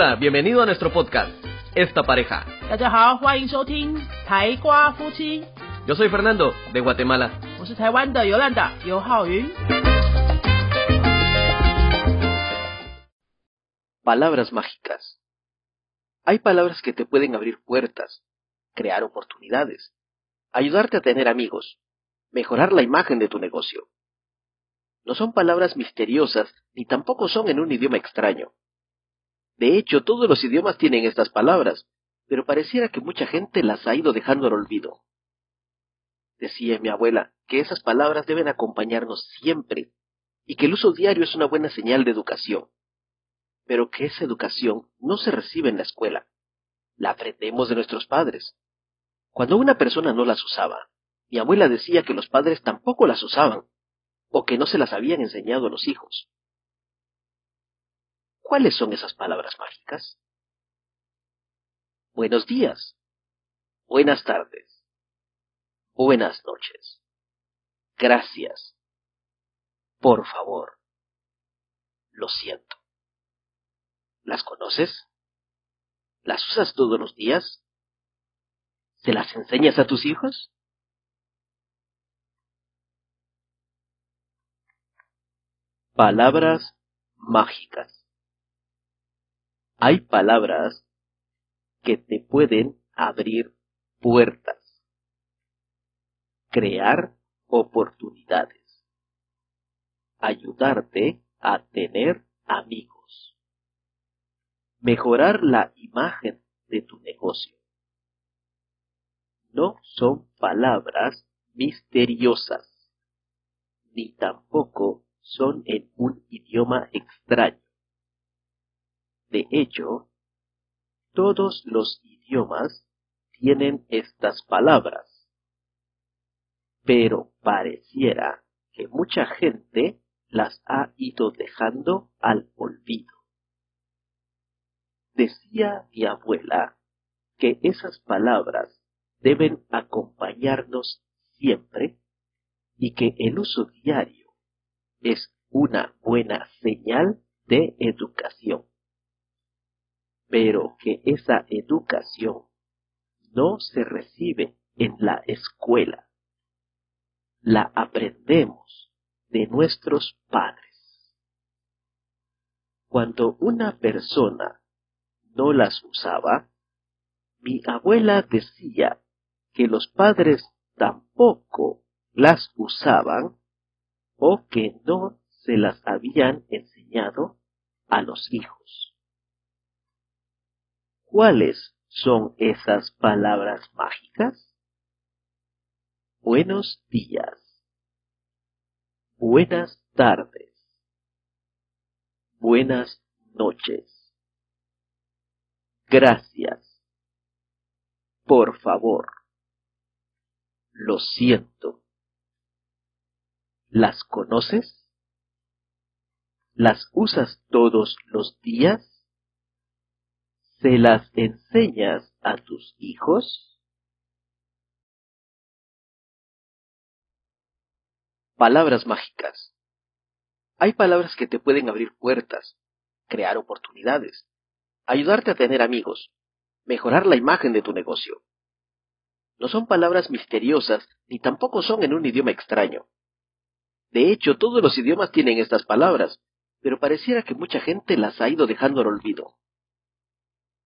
Hola, bienvenido a nuestro podcast, Esta Pareja. Yo soy Fernando, de Guatemala. Palabras mágicas. Hay palabras que te pueden abrir puertas, crear oportunidades, ayudarte a tener amigos, mejorar la imagen de tu negocio. No son palabras misteriosas ni tampoco son en un idioma extraño. De hecho, todos los idiomas tienen estas palabras, pero pareciera que mucha gente las ha ido dejando al olvido. Decía mi abuela que esas palabras deben acompañarnos siempre y que el uso diario es una buena señal de educación pero que esa educación no se recibe en la escuela. La aprendemos de nuestros padres. Cuando una persona no las usaba, mi abuela decía que los padres tampoco las usaban, o que no se las habían enseñado a los hijos. ¿Cuáles son esas palabras mágicas? Buenos días, buenas tardes, buenas noches, gracias, por favor, lo siento. ¿Las conoces? ¿Las usas todos los días? ¿Se las enseñas a tus hijos? Palabras mágicas. Hay palabras que te pueden abrir puertas, crear oportunidades, ayudarte a tener amigos mejorar la imagen de tu negocio. No son palabras misteriosas, ni tampoco son en un idioma extraño. De hecho, todos los idiomas tienen estas palabras, pero pareciera que mucha gente las ha ido dejando al olvido. Decía mi abuela que esas palabras deben acompañarnos siempre y que el uso diario es una buena señal de educación. Pero que esa educación no se recibe en la escuela. La aprendemos de nuestros padres. Cuando una persona no las usaba, mi abuela decía que los padres tampoco las usaban o que no se las habían enseñado a los hijos. ¿Cuáles son esas palabras mágicas? Buenos días. Buenas tardes. Buenas noches. Gracias. Por favor. Lo siento. ¿Las conoces? ¿Las usas todos los días? ¿Se las enseñas a tus hijos? Palabras mágicas. Hay palabras que te pueden abrir puertas, crear oportunidades, ayudarte a tener amigos, mejorar la imagen de tu negocio. No son palabras misteriosas ni tampoco son en un idioma extraño. De hecho, todos los idiomas tienen estas palabras, pero pareciera que mucha gente las ha ido dejando al olvido.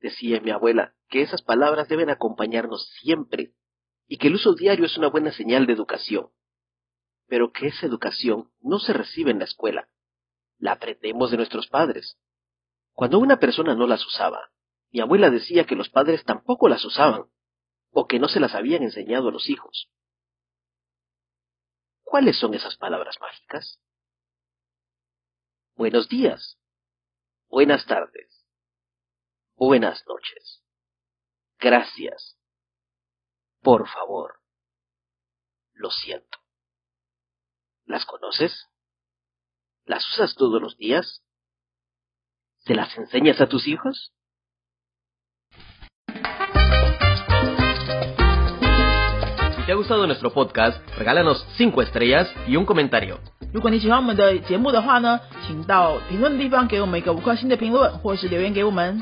Decía mi abuela que esas palabras deben acompañarnos siempre y que el uso diario es una buena señal de educación, pero que esa educación no se recibe en la escuela. La aprendemos de nuestros padres. Cuando una persona no las usaba, mi abuela decía que los padres tampoco las usaban, o que no se las habían enseñado a los hijos. ¿Cuáles son esas palabras mágicas? Buenos días, buenas tardes, buenas noches, gracias, por favor, lo siento. ¿Las conoces? ¿Las usas todos los días? ¿Se las enseñas a tus hijos? te ha gustado nuestro podcast, regálanos 5 estrellas y un comentario. 如果你喜欢我们的节目的话呢，请到评论的地方给我们一个五颗星的评论，或是留言给我们。